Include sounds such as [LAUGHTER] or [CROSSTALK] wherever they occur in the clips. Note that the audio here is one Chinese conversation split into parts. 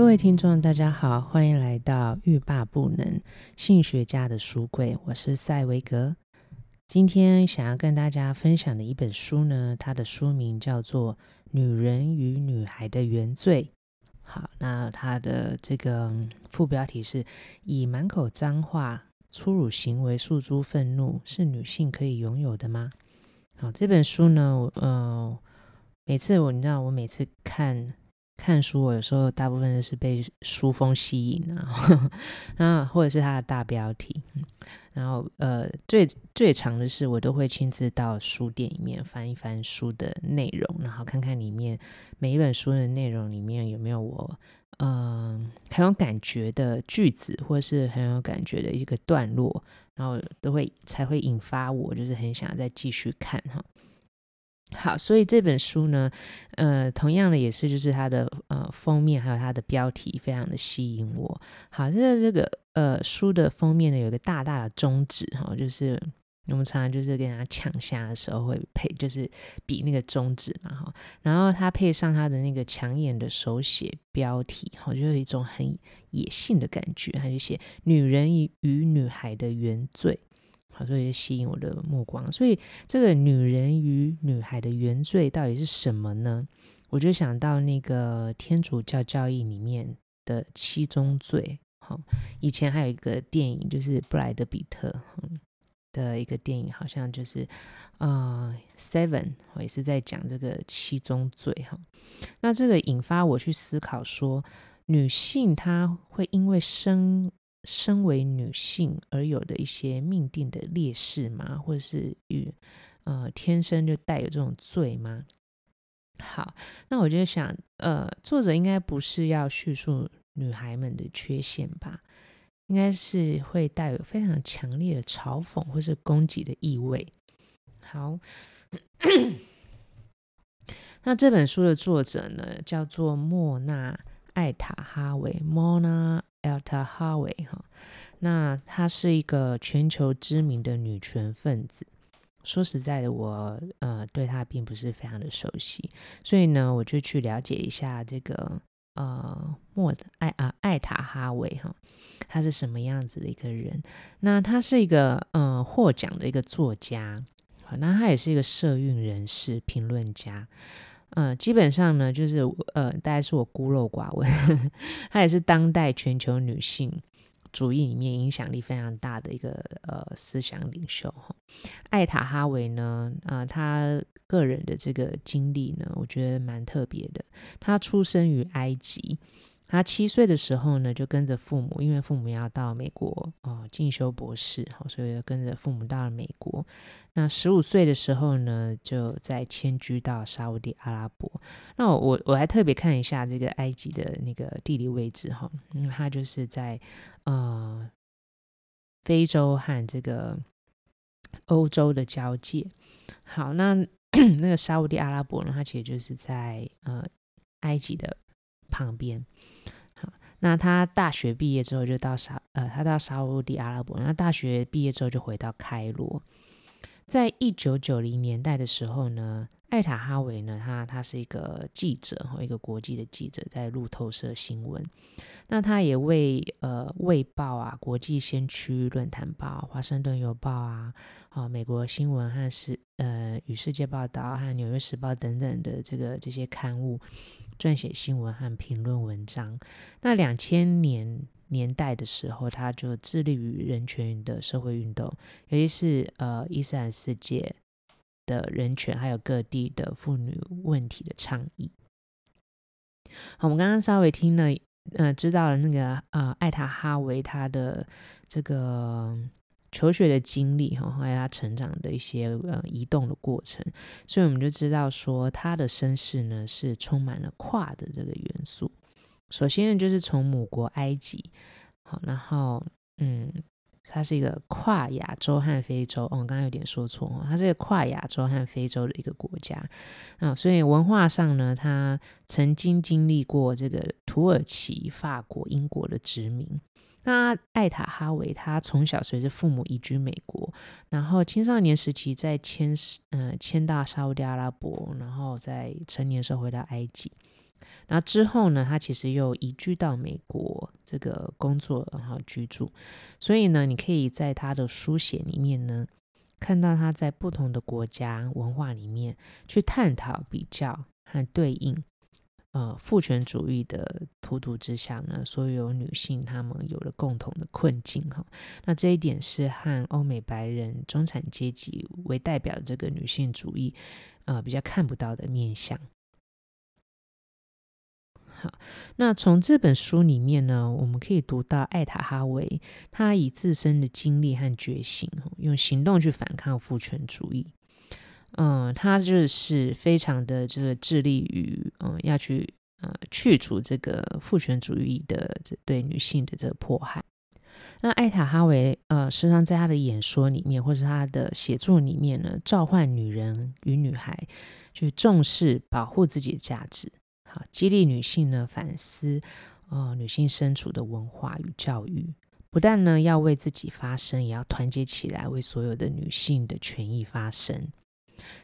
各位听众，大家好，欢迎来到欲罢不能性学家的书柜，我是赛维格。今天想要跟大家分享的一本书呢，它的书名叫做《女人与女孩的原罪》。好，那它的这个副标题是以满口脏话、粗鲁行为诉诸愤怒，是女性可以拥有的吗？好，这本书呢，呃，每次我你知道，我每次看。看书，我有时候大部分都是被书封吸引啊，[LAUGHS] 然后或者是它的大标题，然后呃最最长的是我都会亲自到书店里面翻一翻书的内容，然后看看里面每一本书的内容里面有没有我嗯、很有感觉的句子，或者是很有感觉的一个段落，然后都会才会引发我就是很想再继续看哈。好，所以这本书呢，呃，同样的也是，就是它的呃封面还有它的标题，非常的吸引我。好，这个这个呃书的封面呢，有一个大大的中指哈，就是我们常常就是跟人家抢虾的时候会配，就是比那个中指嘛哈。然后它配上它的那个抢眼的手写标题，哈，就有一种很野性的感觉，它就写“女人与女孩的原罪”。所以吸引我的目光。所以这个女人与女孩的原罪到底是什么呢？我就想到那个天主教教义里面的七宗罪。好，以前还有一个电影，就是布莱德彼特嗯的一个电影，好像就是呃《Seven》，我也是在讲这个七宗罪。哈，那这个引发我去思考说，女性她会因为生身为女性而有的一些命定的劣势吗？或者是与呃天生就带有这种罪吗？好，那我就想，呃，作者应该不是要叙述女孩们的缺陷吧？应该是会带有非常强烈的嘲讽或是攻击的意味。好，[COUGHS] 那这本书的作者呢，叫做莫娜艾塔哈维，莫娜。Alta Harvey 哈，那她是一个全球知名的女权分子。说实在的，我呃对她并不是非常的熟悉，所以呢，我就去了解一下这个呃莫艾啊艾塔哈维哈，她是什么样子的一个人？那她是一个呃获奖的一个作家，好，那她也是一个社运人士、评论家。嗯，基本上呢，就是呃，大概是我孤陋寡闻，[LAUGHS] 她也是当代全球女性主义里面影响力非常大的一个呃思想领袖哈。艾塔哈维呢，啊、她个人的这个经历呢，我觉得蛮特别的。她出生于埃及。他七岁的时候呢，就跟着父母，因为父母要到美国哦进修博士，所以就跟着父母到了美国。那十五岁的时候呢，就再迁居到沙乌地阿拉伯。那我我还特别看一下这个埃及的那个地理位置哈，嗯，它就是在呃非洲和这个欧洲的交界。好，那 [CLEARS THROAT] 那个沙乌地阿拉伯呢，它其实就是在呃埃及的旁边。那他大学毕业之后就到沙呃，他到沙乌地阿拉伯。那大学毕业之后就回到开罗。在一九九零年代的时候呢，艾塔哈维呢，他他是一个记者，一个国际的记者，在路透社新闻。那他也为呃《卫报》啊、国际先驱论坛报、华盛顿邮报啊、啊美国新闻和世呃与世界报道和纽约时报等等的这个这些刊物。撰写新闻和评论文章。那两千年年代的时候，他就致力于人权的社会运动，尤其是呃伊斯兰世界的人权，还有各地的妇女问题的倡议。好，我们刚刚稍微听了，呃，知道了那个呃艾塔哈维他的这个。求学的经历哈，还有他成长的一些呃移动的过程，所以我们就知道说他的身世呢是充满了跨的这个元素。首先呢，就是从母国埃及，好，然后嗯，他是一个跨亚洲和非洲。哦，我刚刚有点说错哦，他是一个跨亚洲和非洲的一个国家啊，所以文化上呢，他曾经经历过这个土耳其、法国、英国的殖民。那艾塔哈维他从小随着父母移居美国，然后青少年时期在迁呃迁到沙乌地阿拉伯，然后在成年时候回到埃及。然后之后呢，他其实又移居到美国这个工作，然后居住。所以呢，你可以在他的书写里面呢，看到他在不同的国家文化里面去探讨、比较和对应。呃，父权主义的荼毒之下呢，所有女性她们有了共同的困境哈。那这一点是和欧美白人中产阶级为代表的这个女性主义，呃，比较看不到的面向。好，那从这本书里面呢，我们可以读到艾塔哈维，她以自身的经历和觉醒，用行动去反抗父权主义。嗯，他就是非常的这个致力于嗯要去呃去除这个父权主义的这对女性的这个迫害。那艾塔哈维呃，实际上在他的演说里面，或是他的写作里面呢，召唤女人与女孩去重视保护自己的价值，好激励女性呢反思呃女性身处的文化与教育，不但呢要为自己发声，也要团结起来为所有的女性的权益发声。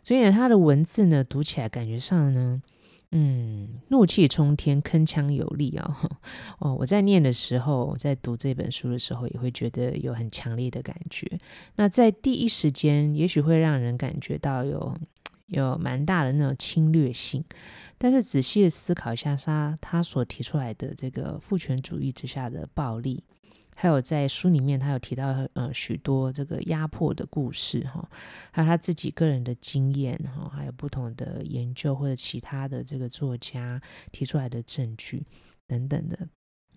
所以呢，他的文字呢，读起来感觉上呢，嗯，怒气冲天，铿锵有力啊！[LAUGHS] 哦，我在念的时候，在读这本书的时候，也会觉得有很强烈的感觉。那在第一时间，也许会让人感觉到有有蛮大的那种侵略性，但是仔细的思考一下，他他所提出来的这个父权主义之下的暴力。还有在书里面，他有提到呃许多这个压迫的故事哈，还有他自己个人的经验哈，还有不同的研究或者其他的这个作家提出来的证据等等的，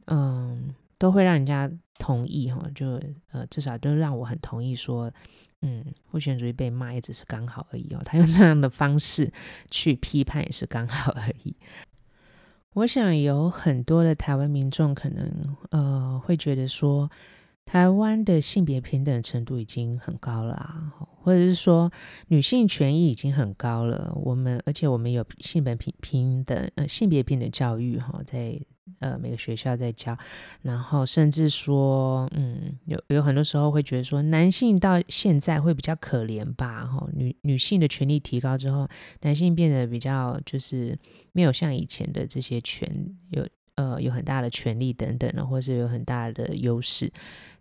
嗯，都会让人家同意哈，就呃至少都让我很同意说，嗯，父权主义被骂也只是刚好而已哦，他用这样的方式去批判也是刚好而已。我想有很多的台湾民众可能呃会觉得说，台湾的性别平等程度已经很高了啊，或者是说女性权益已经很高了。我们而且我们有性别平平等呃性别平等教育哈，在。呃，每个学校在教，然后甚至说，嗯，有有很多时候会觉得说，男性到现在会比较可怜吧，哈，女女性的权利提高之后，男性变得比较就是没有像以前的这些权有呃有很大的权利等等的，或是有很大的优势。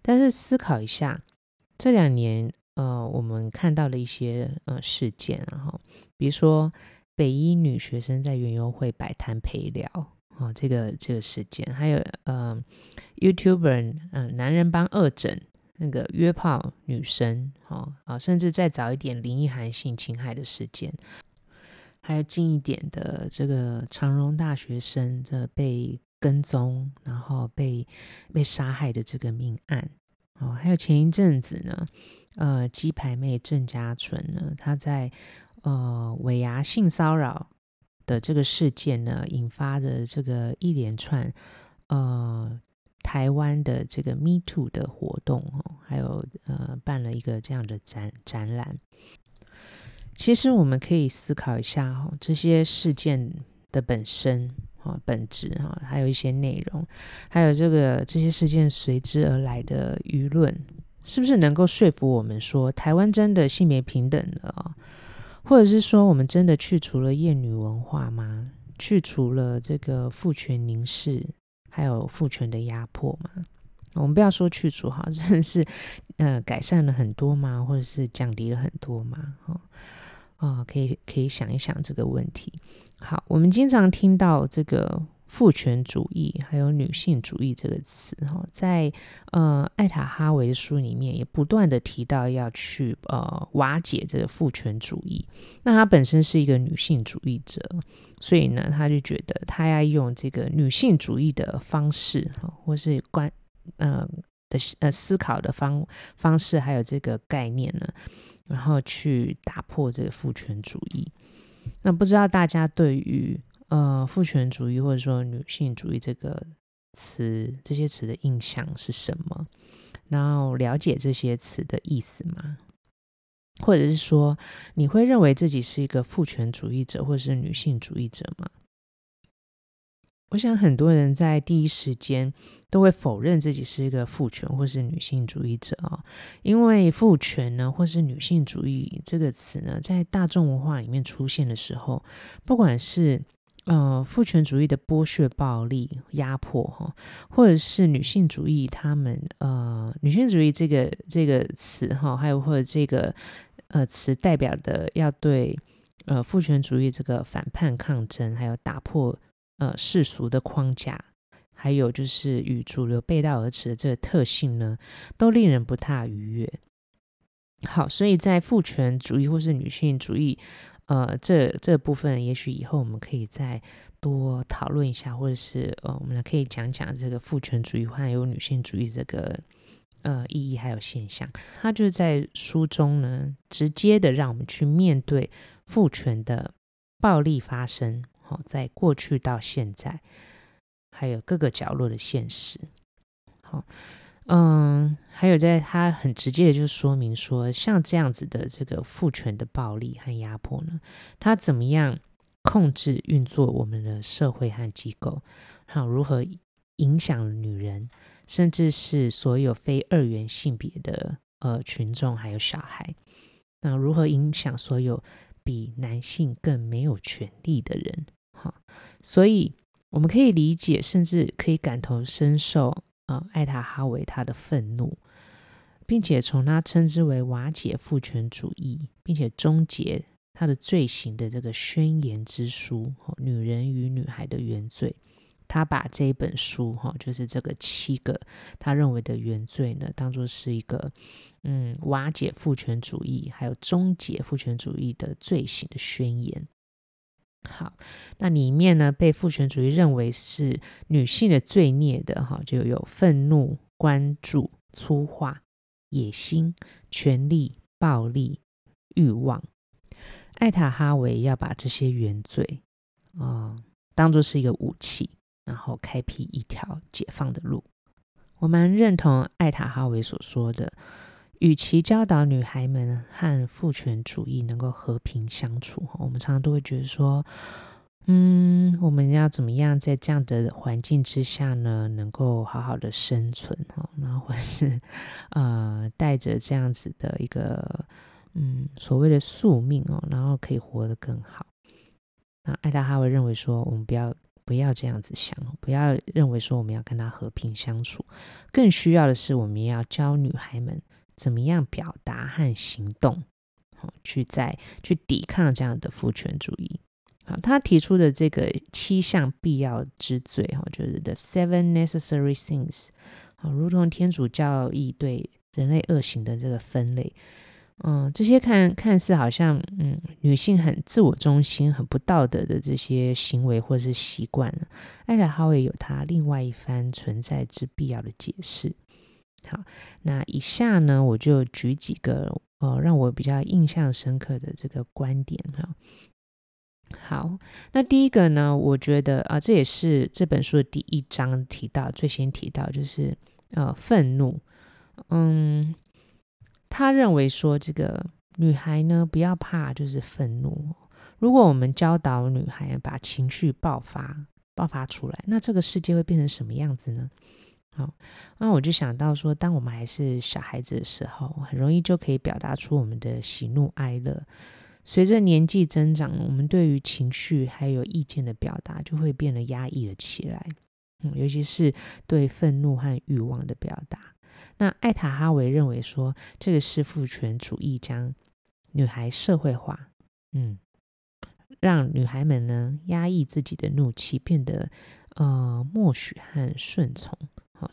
但是思考一下，这两年呃我们看到了一些呃事件，然后比如说北医女学生在园游会摆摊陪聊。哦，这个这个事件，还有呃，YouTuber，嗯、男人帮恶整那个约炮女生，哦啊，甚至再早一点林奕涵性侵害的事件，还有近一点的这个长荣大学生这被跟踪然后被被杀害的这个命案，哦，还有前一阵子呢，呃，鸡排妹郑家纯呢，她在呃尾牙性骚扰。的这个事件呢，引发的这个一连串呃台湾的这个 Me Too 的活动哦，还有呃办了一个这样的展展览。其实我们可以思考一下哈，这些事件的本身啊本质哈，还有一些内容，还有这个这些事件随之而来的舆论，是不是能够说服我们说台湾真的性别平等了？或者是说，我们真的去除了厌女文化吗？去除了这个父权凝视，还有父权的压迫吗？我们不要说去除哈，[LAUGHS] 真的是呃改善了很多吗？或者是降低了很多吗？哦，哦，可以可以想一想这个问题。好，我们经常听到这个。父权主义还有女性主义这个词，哈，在呃艾塔哈维的书里面也不断的提到要去呃瓦解这个父权主义。那他本身是一个女性主义者，所以呢，他就觉得他要用这个女性主义的方式，哈，或是观呃的呃思考的方方式，还有这个概念呢，然后去打破这个父权主义。那不知道大家对于呃，父权主义或者说女性主义这个词，这些词的印象是什么？然后了解这些词的意思吗？或者是说，你会认为自己是一个父权主义者，或者是女性主义者吗？我想很多人在第一时间都会否认自己是一个父权或是女性主义者啊，因为父权呢，或是女性主义这个词呢，在大众文化里面出现的时候，不管是呃父权主义的剥削、暴力、压迫哈，或者是女性主义，他们呃女性主义这个这个词哈，还有或者这个呃词代表的要对呃父权主义这个反叛抗争，还有打破。呃，世俗的框架，还有就是与主流背道而驰的这个特性呢，都令人不太愉悦。好，所以在父权主义或是女性主义，呃，这这部分，也许以后我们可以再多讨论一下，或者是呃，我们来可以讲讲这个父权主义还有女性主义这个呃意义还有现象。它就在书中呢，直接的让我们去面对父权的暴力发生。好，在过去到现在，还有各个角落的现实。好，嗯，还有在他很直接的就说明说，像这样子的这个父权的暴力和压迫呢，它怎么样控制运作我们的社会和机构？还有如何影响女人，甚至是所有非二元性别的呃群众，还有小孩？那如何影响所有比男性更没有权利的人？好，所以我们可以理解，甚至可以感同身受、呃，艾塔哈维他的愤怒，并且从他称之为瓦解父权主义，并且终结他的罪行的这个宣言之书《女人与女孩的原罪》，他把这一本书哈，就是这个七个他认为的原罪呢，当做是一个嗯瓦解父权主义，还有终结父权主义的罪行的宣言。好，那里面呢，被父权主义认为是女性的罪孽的哈，就有愤怒、关注、粗话、野心、权力、暴力、欲望。艾塔哈维要把这些原罪啊、当做是一个武器，然后开辟一条解放的路。我蛮认同艾塔哈维所说的。与其教导女孩们和父权主义能够和平相处，我们常常都会觉得说，嗯，我们要怎么样在这样的环境之下呢，能够好好的生存哈，然后或是呃，带着这样子的一个嗯所谓的宿命哦，然后可以活得更好。那艾达哈维认为说，我们不要不要这样子想，不要认为说我们要跟他和平相处，更需要的是我们要教女孩们。怎么样表达和行动，好，去再去抵抗这样的父权主义。好，他提出的这个七项必要之罪，哈，就是 the seven necessary things，好，如同天主教义对人类恶行的这个分类。嗯，这些看看似好像，嗯，女性很自我中心、很不道德的这些行为或是习惯，艾塔哈维有他另外一番存在之必要的解释。好，那以下呢，我就举几个呃让我比较印象深刻的这个观点哈。好，那第一个呢，我觉得啊，这也是这本书的第一章提到，最先提到就是呃愤怒。嗯，他认为说这个女孩呢不要怕，就是愤怒。如果我们教导女孩把情绪爆发爆发出来，那这个世界会变成什么样子呢？好，那我就想到说，当我们还是小孩子的时候，很容易就可以表达出我们的喜怒哀乐。随着年纪增长，我们对于情绪还有意见的表达就会变得压抑了起来。嗯，尤其是对愤怒和欲望的表达。那艾塔哈维认为说，这个是父权主义将女孩社会化，嗯，让女孩们呢压抑自己的怒气，变得呃默许和顺从。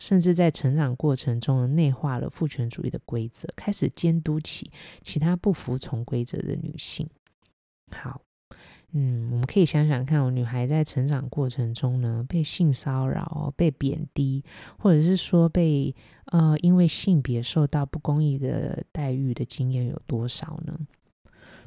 甚至在成长过程中内化了父权主义的规则，开始监督起其他不服从规则的女性。好，嗯，我们可以想想看，我女孩在成长过程中呢，被性骚扰、被贬低，或者是说被呃因为性别受到不公义的待遇的经验有多少呢？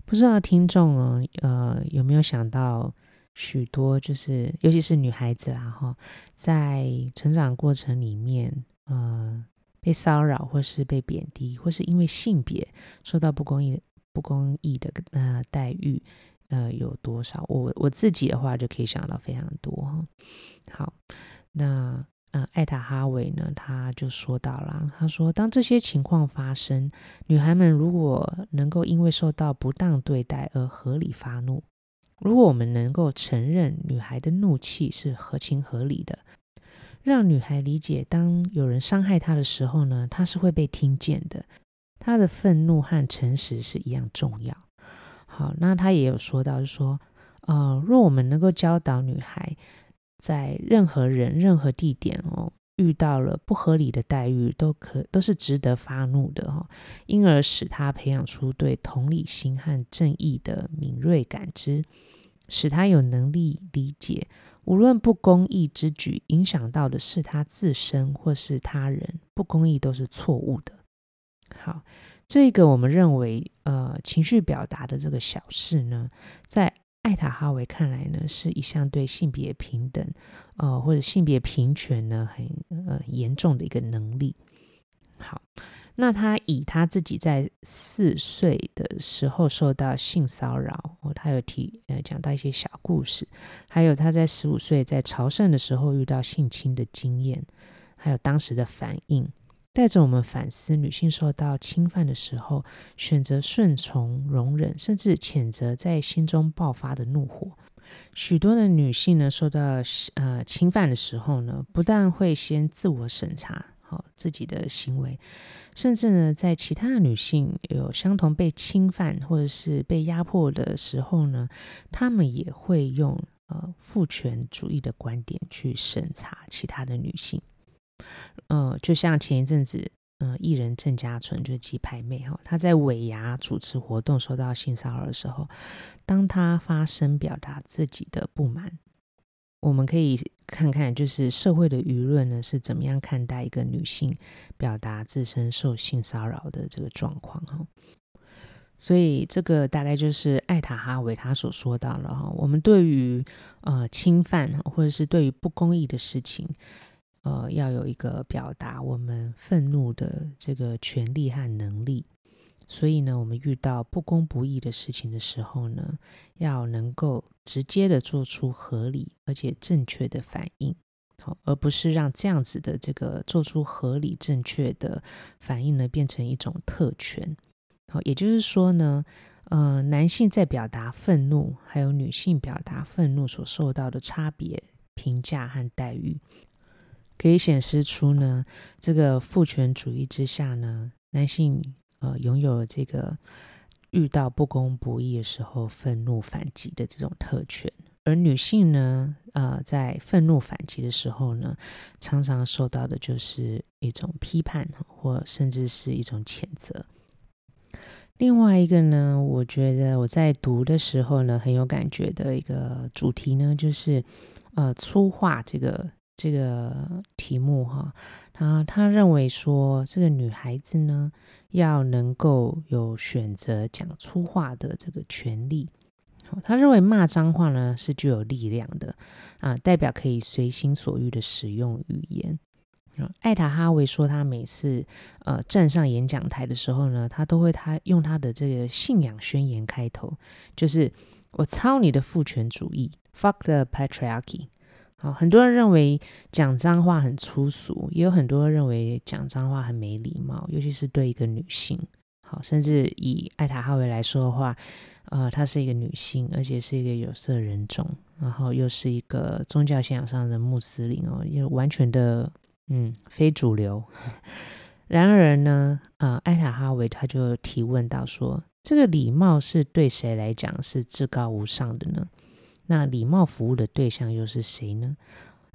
不知道听众，呃，有没有想到？许多就是，尤其是女孩子啦，哈，在成长过程里面，呃，被骚扰，或是被贬低，或是因为性别受到不公义、不公义的呃待遇，呃有多少？我我自己的话就可以想到非常多。好，那呃艾塔哈维呢，他就说到了，他说当这些情况发生，女孩们如果能够因为受到不当对待而合理发怒，如果我们能够承认女孩的怒气是合情合理的。让女孩理解，当有人伤害她的时候呢，她是会被听见的。她的愤怒和诚实是一样重要。好，那她也有说到，说，呃，若我们能够教导女孩，在任何人、任何地点哦，遇到了不合理的待遇，都可都是值得发怒的哈、因而使他培养出对同理心和正义的敏锐感知，使他有能力理解。无论不公义之举影响到的是他自身或是他人，不公义都是错误的。好，这个我们认为，呃，情绪表达的这个小事呢，在艾塔哈维看来呢，是一项对性别平等，呃，或者性别平权呢，很呃严重的一个能力。好。那他以他自己在四岁的时候受到性骚扰，哦，他有提呃讲到一些小故事，还有他在十五岁在朝圣的时候遇到性侵的经验，还有当时的反应，带着我们反思女性受到侵犯的时候，选择顺从、容忍，甚至谴责在心中爆发的怒火。许多的女性呢，受到呃侵犯的时候呢，不但会先自我审查。好，自己的行为，甚至呢，在其他的女性有相同被侵犯或者是被压迫的时候呢，她们也会用呃父权主义的观点去审查其他的女性。呃，就像前一阵子，呃，艺人郑家纯就是鸡排妹哈，她在尾牙主持活动受到性骚扰的时候，当她发声表达自己的不满。我们可以看看，就是社会的舆论呢是怎么样看待一个女性表达自身受性骚扰的这个状况哈。所以这个大概就是艾塔哈维他所说到了哈。我们对于呃侵犯或者是对于不公义的事情，呃要有一个表达我们愤怒的这个权利和能力。所以呢，我们遇到不公不义的事情的时候呢，要能够直接的做出合理而且正确的反应，好，而不是让这样子的这个做出合理正确的反应呢，变成一种特权。好，也就是说呢，呃，男性在表达愤怒，还有女性表达愤怒所受到的差别评价和待遇，可以显示出呢，这个父权主义之下呢，男性。呃，拥有了这个遇到不公不义的时候愤怒反击的这种特权，而女性呢，呃，在愤怒反击的时候呢，常常受到的就是一种批判，或甚至是一种谴责。另外一个呢，我觉得我在读的时候呢，很有感觉的一个主题呢，就是呃，粗话这个这个题目哈，他他认为说，这个女孩子呢。要能够有选择讲粗话的这个权利，他认为骂脏话呢是具有力量的啊，代表可以随心所欲的使用语言。艾塔哈维说，他每次呃站上演讲台的时候呢，他都会他用他的这个信仰宣言开头，就是我操你的父权主义，fuck the patriarchy。好，很多人认为讲脏话很粗俗，也有很多人认为讲脏话很没礼貌，尤其是对一个女性。好，甚至以艾塔哈维来说的话，呃，她是一个女性，而且是一个有色人种，然后又是一个宗教信仰上的穆斯林哦，又完全的嗯非主流。[LAUGHS] 然而呢，呃，艾塔哈维他就提问到说，这个礼貌是对谁来讲是至高无上的呢？那礼貌服务的对象又是谁呢？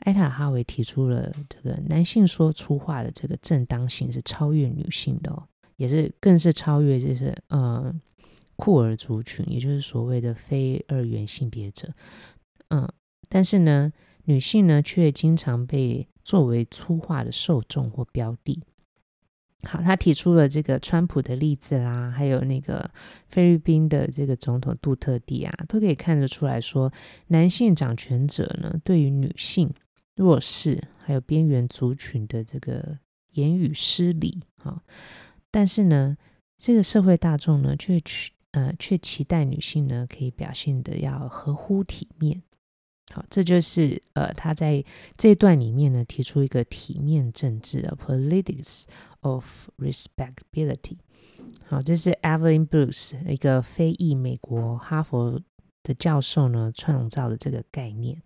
艾塔哈维提出了这个男性说粗话的这个正当性是超越女性的哦，也是更是超越就是呃酷儿族群，也就是所谓的非二元性别者。嗯，但是呢，女性呢却经常被作为粗话的受众或标的。好，他提出了这个川普的例子啦，还有那个菲律宾的这个总统杜特地啊，都可以看得出来说，男性掌权者呢，对于女性、弱势还有边缘族群的这个言语失礼啊。但是呢，这个社会大众呢，却去呃却期待女性呢可以表现的要合乎体面。好，这就是呃他在这段里面呢提出一个体面政治的 politics of respectability。好，这是 Evelyn Bruce 一个非裔美国哈佛的教授呢创造的这个概念。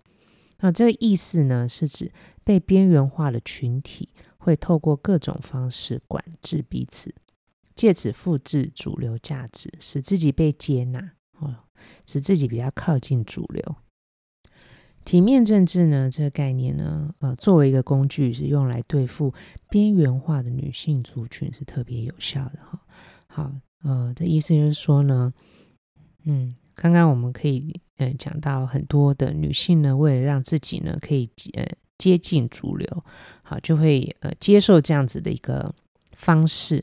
那这个意思呢是指被边缘化的群体。会透过各种方式管制彼此，借此复制主流价值，使自己被接纳，哦，使自己比较靠近主流。体面政治呢，这个概念呢，呃，作为一个工具，是用来对付边缘化的女性族群，是特别有效的哈。好，呃，的意思就是说呢，嗯，刚刚我们可以呃讲到很多的女性呢，为了让自己呢可以呃。接近主流，好，就会呃接受这样子的一个方式，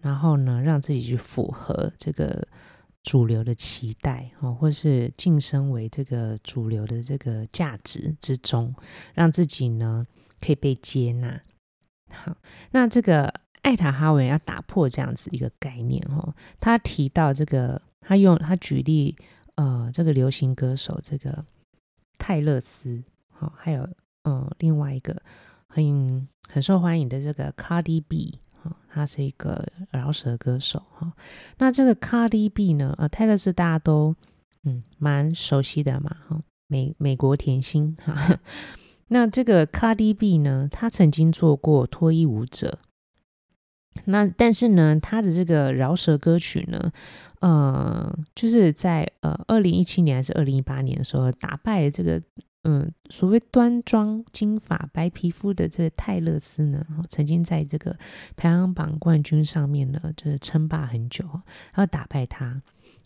然后呢，让自己去符合这个主流的期待，哦，或是晋升为这个主流的这个价值之中，让自己呢可以被接纳。好，那这个艾塔哈维要打破这样子一个概念，哦，他提到这个，他用他举例，呃，这个流行歌手这个泰勒斯，好，还有。嗯，另外一个很很受欢迎的这个 Cardi B 哈，他是一个饶舌歌手哈。那这个 Cardi B 呢，呃，泰勒丝大家都嗯蛮熟悉的嘛哈，美美国甜心哈。[LAUGHS] 那这个 Cardi B 呢，他曾经做过脱衣舞者。那但是呢，他的这个饶舌歌曲呢，呃，就是在呃二零一七年还是二零一八年的时候，打败了这个。嗯，所谓端庄、金发、白皮肤的这个泰勒斯呢，曾经在这个排行榜冠军上面呢，就是称霸很久，然后打败他。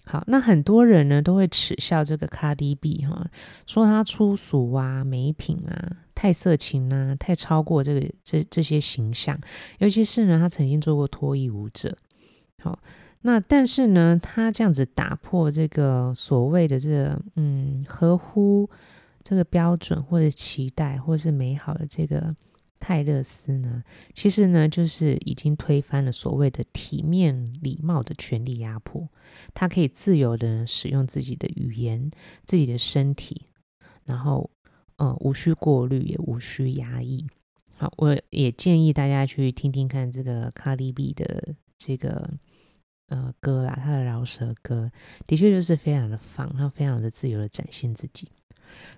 好，那很多人呢都会耻笑这个 Cardi B 哈，说他粗俗啊、没品啊、太色情啊、太超过这个这这些形象。尤其是呢，他曾经做过脱衣舞者。好，那但是呢，他这样子打破这个所谓的这个嗯合乎。这个标准或者期待或是美好的这个泰勒斯呢，其实呢就是已经推翻了所谓的体面礼貌的权力压迫。他可以自由的使用自己的语言、自己的身体，然后呃无需过滤，也无需压抑。好，我也建议大家去听听看这个 Cardi B 的这个呃歌啦，他的饶舌歌的确就是非常的放，他非常的自由的展现自己。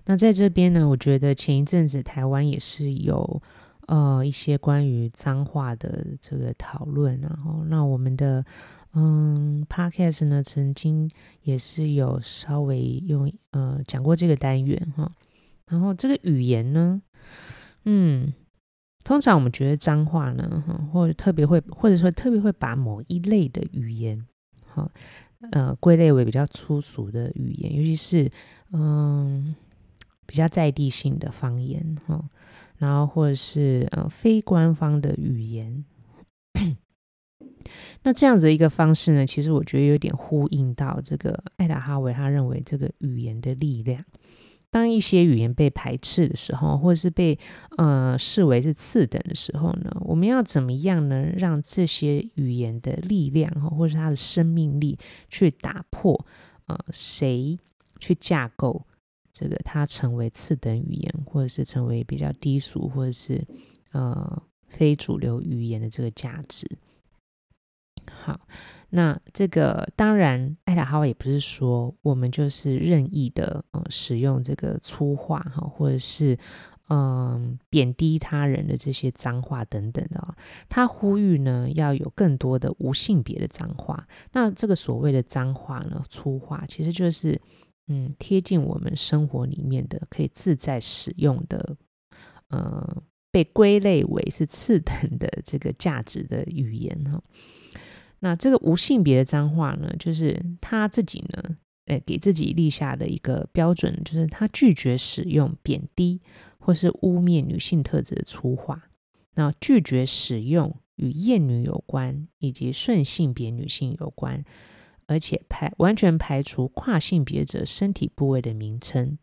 那在这边呢，我觉得前一阵子台湾也是有呃一些关于脏话的这个讨论，然后那我们的嗯 Podcast 呢，曾经也是有稍微用呃讲过这个单元哈，然后这个语言呢，嗯，通常我们觉得脏话呢，哈，或者特别会或者说特别会把某一类的语言，哈，呃归类为比较粗俗的语言，尤其是嗯。比较在地性的方言哈，然后或者是呃非官方的语言，[COUGHS] 那这样子一个方式呢，其实我觉得有点呼应到这个艾达哈维他认为这个语言的力量。当一些语言被排斥的时候，或者是被呃视为是次等的时候呢，我们要怎么样呢？让这些语言的力量哈，或者是它的生命力去打破呃谁去架构？这个它成为次等语言，或者是成为比较低俗，或者是呃非主流语言的这个价值。好，那这个当然，艾塔哈也不是说我们就是任意的呃使用这个粗话哈，或者是嗯、呃、贬低他人的这些脏话等等的啊。他呼吁呢要有更多的无性别的脏话。那这个所谓的脏话呢，粗话其实就是。嗯，贴近我们生活里面的可以自在使用的，呃，被归类为是次等的这个价值的语言哈。那这个无性别的脏话呢，就是他自己呢，诶，给自己立下的一个标准，就是他拒绝使用贬低或是污蔑女性特质的粗话，那拒绝使用与厌女有关以及顺性别女性有关。而且排完全排除跨性别者身体部位的名称，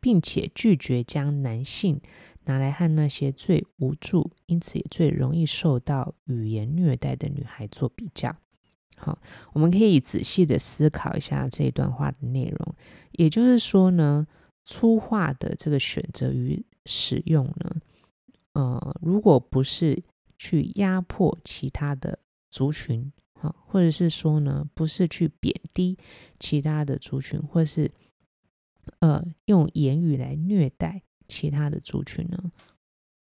并且拒绝将男性、拿来和那些最无助，因此也最容易受到语言虐待的女孩做比较。好，我们可以仔细的思考一下这段话的内容。也就是说呢，粗话的这个选择与使用呢，呃，如果不是去压迫其他的族群，好，或者是说呢，不是去贬低其他的族群，或是呃用言语来虐待其他的族群呢，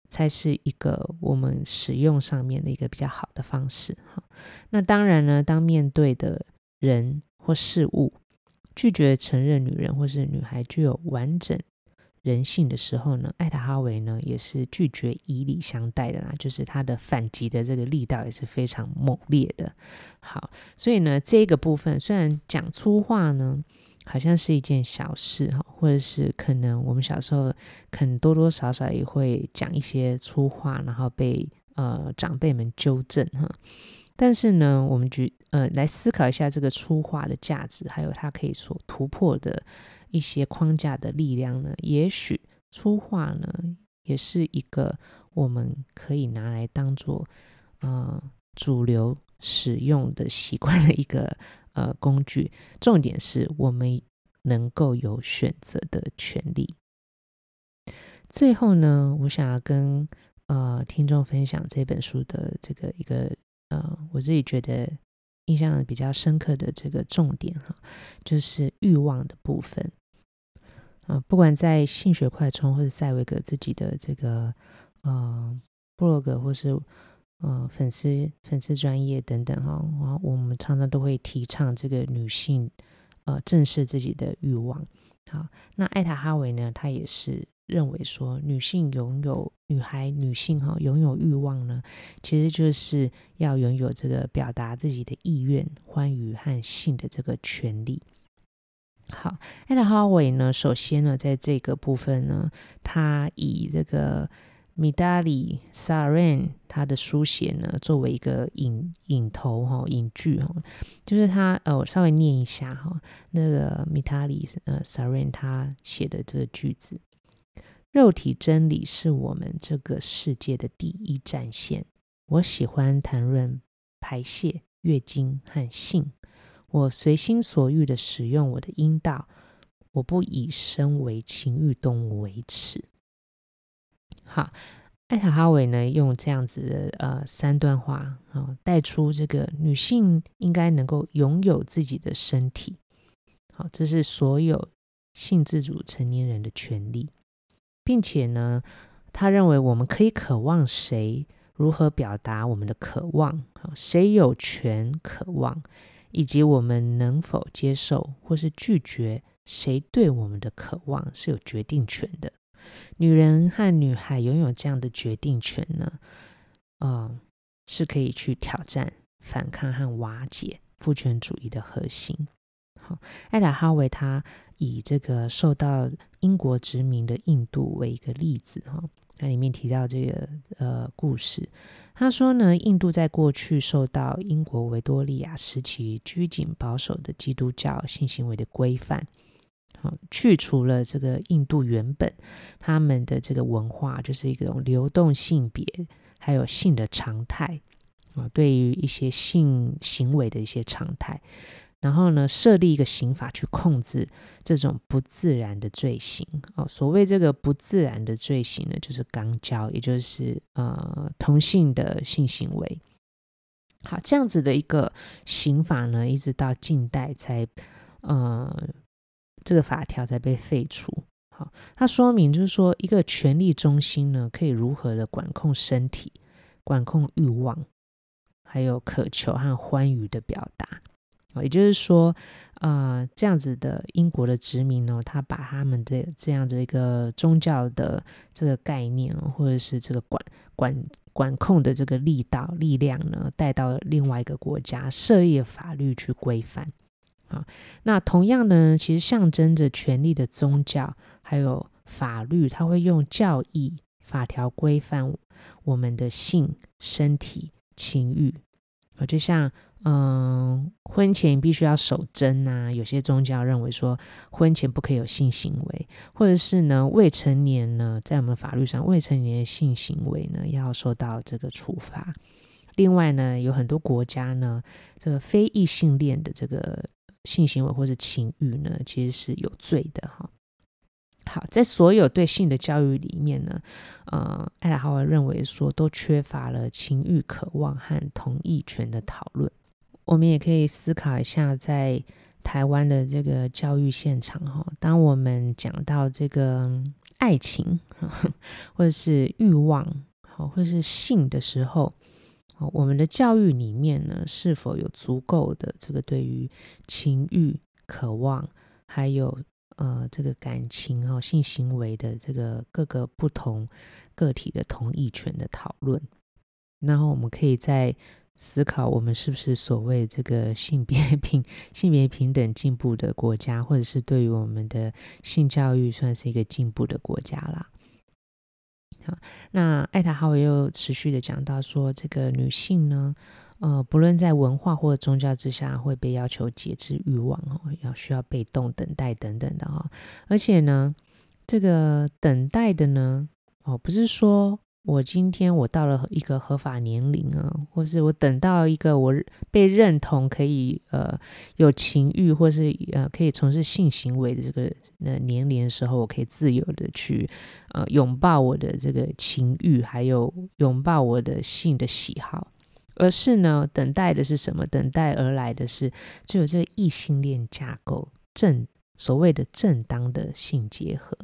才是一个我们使用上面的一个比较好的方式。哈，那当然呢，当面对的人或事物拒绝承认女人或是女孩具有完整人性的时候呢，艾达哈维呢也是拒绝以礼相待的啦，就是他的反击的这个力道也是非常猛烈的。好，所以呢，这个部分虽然讲粗话呢，好像是一件小事哈，或者是可能我们小时候可能多多少少也会讲一些粗话，然后被呃长辈们纠正哈。但是呢，我们举呃来思考一下这个粗话的价值，还有它可以所突破的。一些框架的力量呢，也许粗话呢，也是一个我们可以拿来当做呃主流使用的习惯的一个呃工具。重点是我们能够有选择的权利。最后呢，我想要跟呃听众分享这本书的这个一个呃我自己觉得印象比较深刻的这个重点哈，就是欲望的部分。啊，不管在性学快充或者赛维格自己的这个呃部落格或是呃粉丝粉丝专业等等哈，然后我们常常都会提倡这个女性呃正视自己的欲望。好，那艾塔哈维呢，她也是认为说，女性拥有女孩女性哈拥有欲望呢，其实就是要拥有这个表达自己的意愿、欢愉和性的这个权利。好，艾塔哈维呢，首先呢，在这个部分呢，他以这个米达里萨瑞他的书写呢，作为一个引引头哈，引句哈，就是他呃，我稍微念一下哈，那个米达里呃萨瑞他写的这个句子：肉体真理是我们这个世界的第一战线。我喜欢谈论排泄、月经和性。我随心所欲地使用我的阴道，我不以身为情欲动物为耻。好，艾塔哈维呢，用这样子的呃三段话啊、带出这个女性应该能够拥有自己的身体。好，这是所有性自主成年人的权利，并且呢，他认为我们可以渴望谁，如何表达我们的渴望，好，谁有权渴望。以及我们能否接受或是拒绝谁对我们的渴望是有决定权的。女人和女孩拥有这样的决定权呢，呃，是可以去挑战、反抗和瓦解父权主义的核心。好，艾达哈维他以这个受到英国殖民的印度为一个例子哈。那里面提到这个呃故事，他说呢，印度在过去受到英国维多利亚时期拘谨保守的基督教性行为的规范，好，去除了这个印度原本他们的这个文化，就是一种流动性别，还有性的常态啊，对于一些性行为的一些常态。然后呢，设立一个刑法去控制这种不自然的罪行哦。所谓这个不自然的罪行呢，就是肛交，也就是呃同性的性行为。好，这样子的一个刑法呢，一直到近代才呃这个法条才被废除。好，它说明就是说，一个权力中心呢，可以如何的管控身体、管控欲望，还有渴求和欢愉的表达。也就是说，呃，这样子的英国的殖民呢，他把他们的这样的一个宗教的这个概念，或者是这个管管管控的这个力道力量呢，带到另外一个国家，设立法律去规范。啊，那同样呢，其实象征着权力的宗教还有法律，它会用教义法条规范我们的性、身体、情欲。就像嗯，婚前必须要守贞呐，有些宗教认为说婚前不可以有性行为，或者是呢未成年呢，在我们法律上未成年的性行为呢要受到这个处罚。另外呢，有很多国家呢，这个非异性恋的这个性行为或者情欲呢，其实是有罪的哈。好，在所有对性的教育里面呢，呃，艾拉哈维认为说都缺乏了情欲渴望和同意权的讨论。我们也可以思考一下，在台湾的这个教育现场哈，当我们讲到这个爱情 [LAUGHS] 或者是欲望，或是性的时候，我们的教育里面呢，是否有足够的这个对于情欲渴望，还有呃，这个感情哦，性行为的这个各个不同个体的同意权的讨论，然后我们可以在思考，我们是不是所谓这个性别平 [LAUGHS] 性别平等进步的国家，或者是对于我们的性教育算是一个进步的国家啦。好，那艾塔哈维又持续的讲到说，这个女性呢。呃，不论在文化或宗教之下，会被要求节制欲望哦，要需要被动等待等等的哈。而且呢，这个等待的呢，哦，不是说我今天我到了一个合法年龄啊，或是我等到一个我被认同可以呃有情欲或是呃可以从事性行为的这个呃年龄的时候，我可以自由的去呃拥抱我的这个情欲，还有拥抱我的性的喜好。而是呢，等待的是什么？等待而来的是，只有这个异性恋架构正所谓的正当的性结合。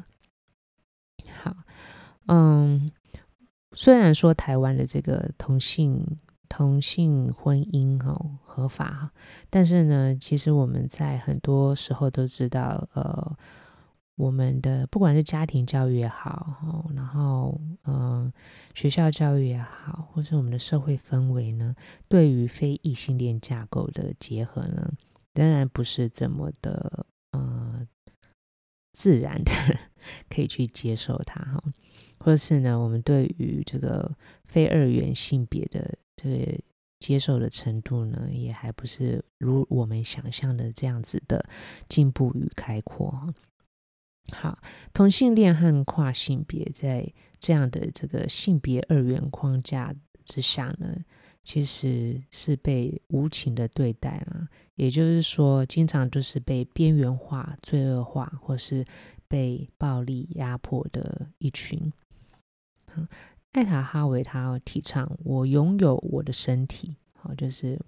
好，嗯，虽然说台湾的这个同性同性婚姻哦合法，但是呢，其实我们在很多时候都知道，呃。我们的不管是家庭教育也好，然后嗯，学校教育也好，或是我们的社会氛围呢，对于非异性恋架构的结合呢，仍然不是这么的呃自然的 [LAUGHS] 可以去接受它哈，或是呢，我们对于这个非二元性别的这个接受的程度呢，也还不是如我们想象的这样子的进步与开阔。好，同性恋和跨性别在这样的这个性别二元框架之下呢，其实是被无情的对待了。也就是说，经常都是被边缘化、罪恶化，或是被暴力压迫的一群。艾塔哈维他提倡我拥有我的身体，好，就是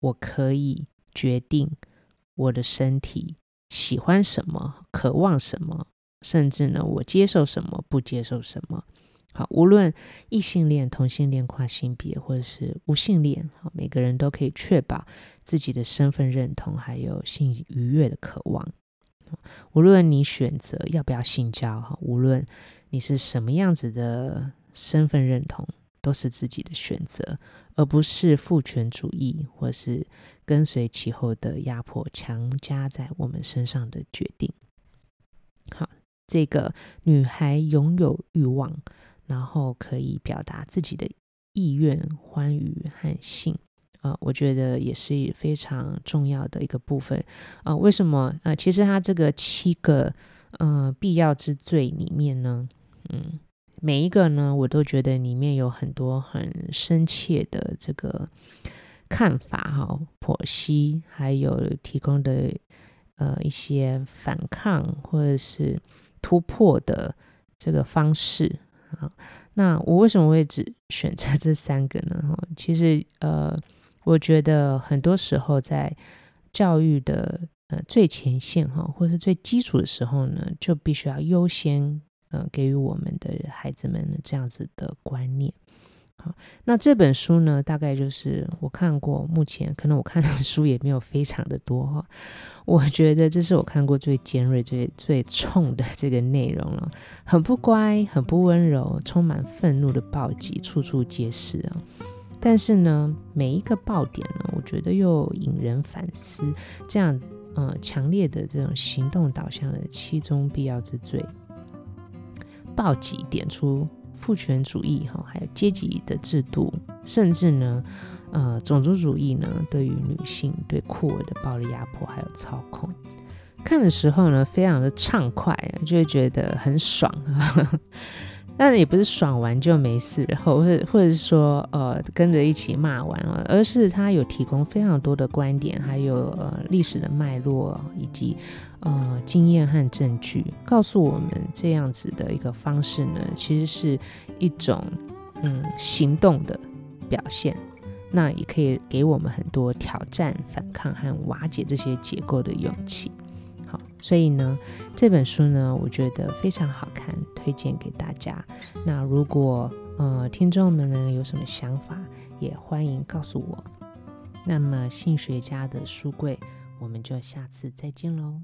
我可以决定我的身体。喜欢什么，渴望什么，甚至呢，我接受什么，不接受什么。好，无论异性恋、同性恋、跨性别，或者是无性恋，好，每个人都可以确保自己的身份认同，还有性愉悦的渴望。无论你选择要不要性交，哈，无论你是什么样子的身份认同。都是自己的选择，而不是父权主义或是跟随其后的压迫强加在我们身上的决定。好，这个女孩拥有欲望，然后可以表达自己的意愿、欢愉和性，呃，我觉得也是非常重要的一个部分。啊、为什么？呃，其实它这个七个呃必要之罪里面呢，嗯。每一个呢，我都觉得里面有很多很深切的这个看法哈，剖析，还有提供的呃一些反抗或者是突破的这个方式啊。那我为什么会只选择这三个呢？哈其实呃，我觉得很多时候在教育的呃最前线哈，或是最基础的时候呢，就必须要优先。呃，给予我们的孩子们这样子的观念。好，那这本书呢，大概就是我看过，目前可能我看的书也没有非常的多哈。我觉得这是我看过最尖锐、最最冲的这个内容了，很不乖，很不温柔，充满愤怒的暴击，处处皆是啊。但是呢，每一个爆点呢，我觉得又引人反思，这样呃强烈的这种行动导向的七宗必要之罪。暴击点出父权主义哈，还有阶级的制度，甚至呢，呃种族主义呢对于女性对酷儿的暴力压迫还有操控。看的时候呢，非常的畅快，就会觉得很爽。但也不是爽完就没事，然后或者或者是说呃跟着一起骂完了，而是他有提供非常多的观点，还有呃历史的脉络以及呃经验和证据，告诉我们这样子的一个方式呢，其实是一种嗯行动的表现，那也可以给我们很多挑战、反抗和瓦解这些结构的勇气。所以呢，这本书呢，我觉得非常好看，推荐给大家。那如果呃听众们呢有什么想法，也欢迎告诉我。那么性学家的书柜，我们就下次再见喽。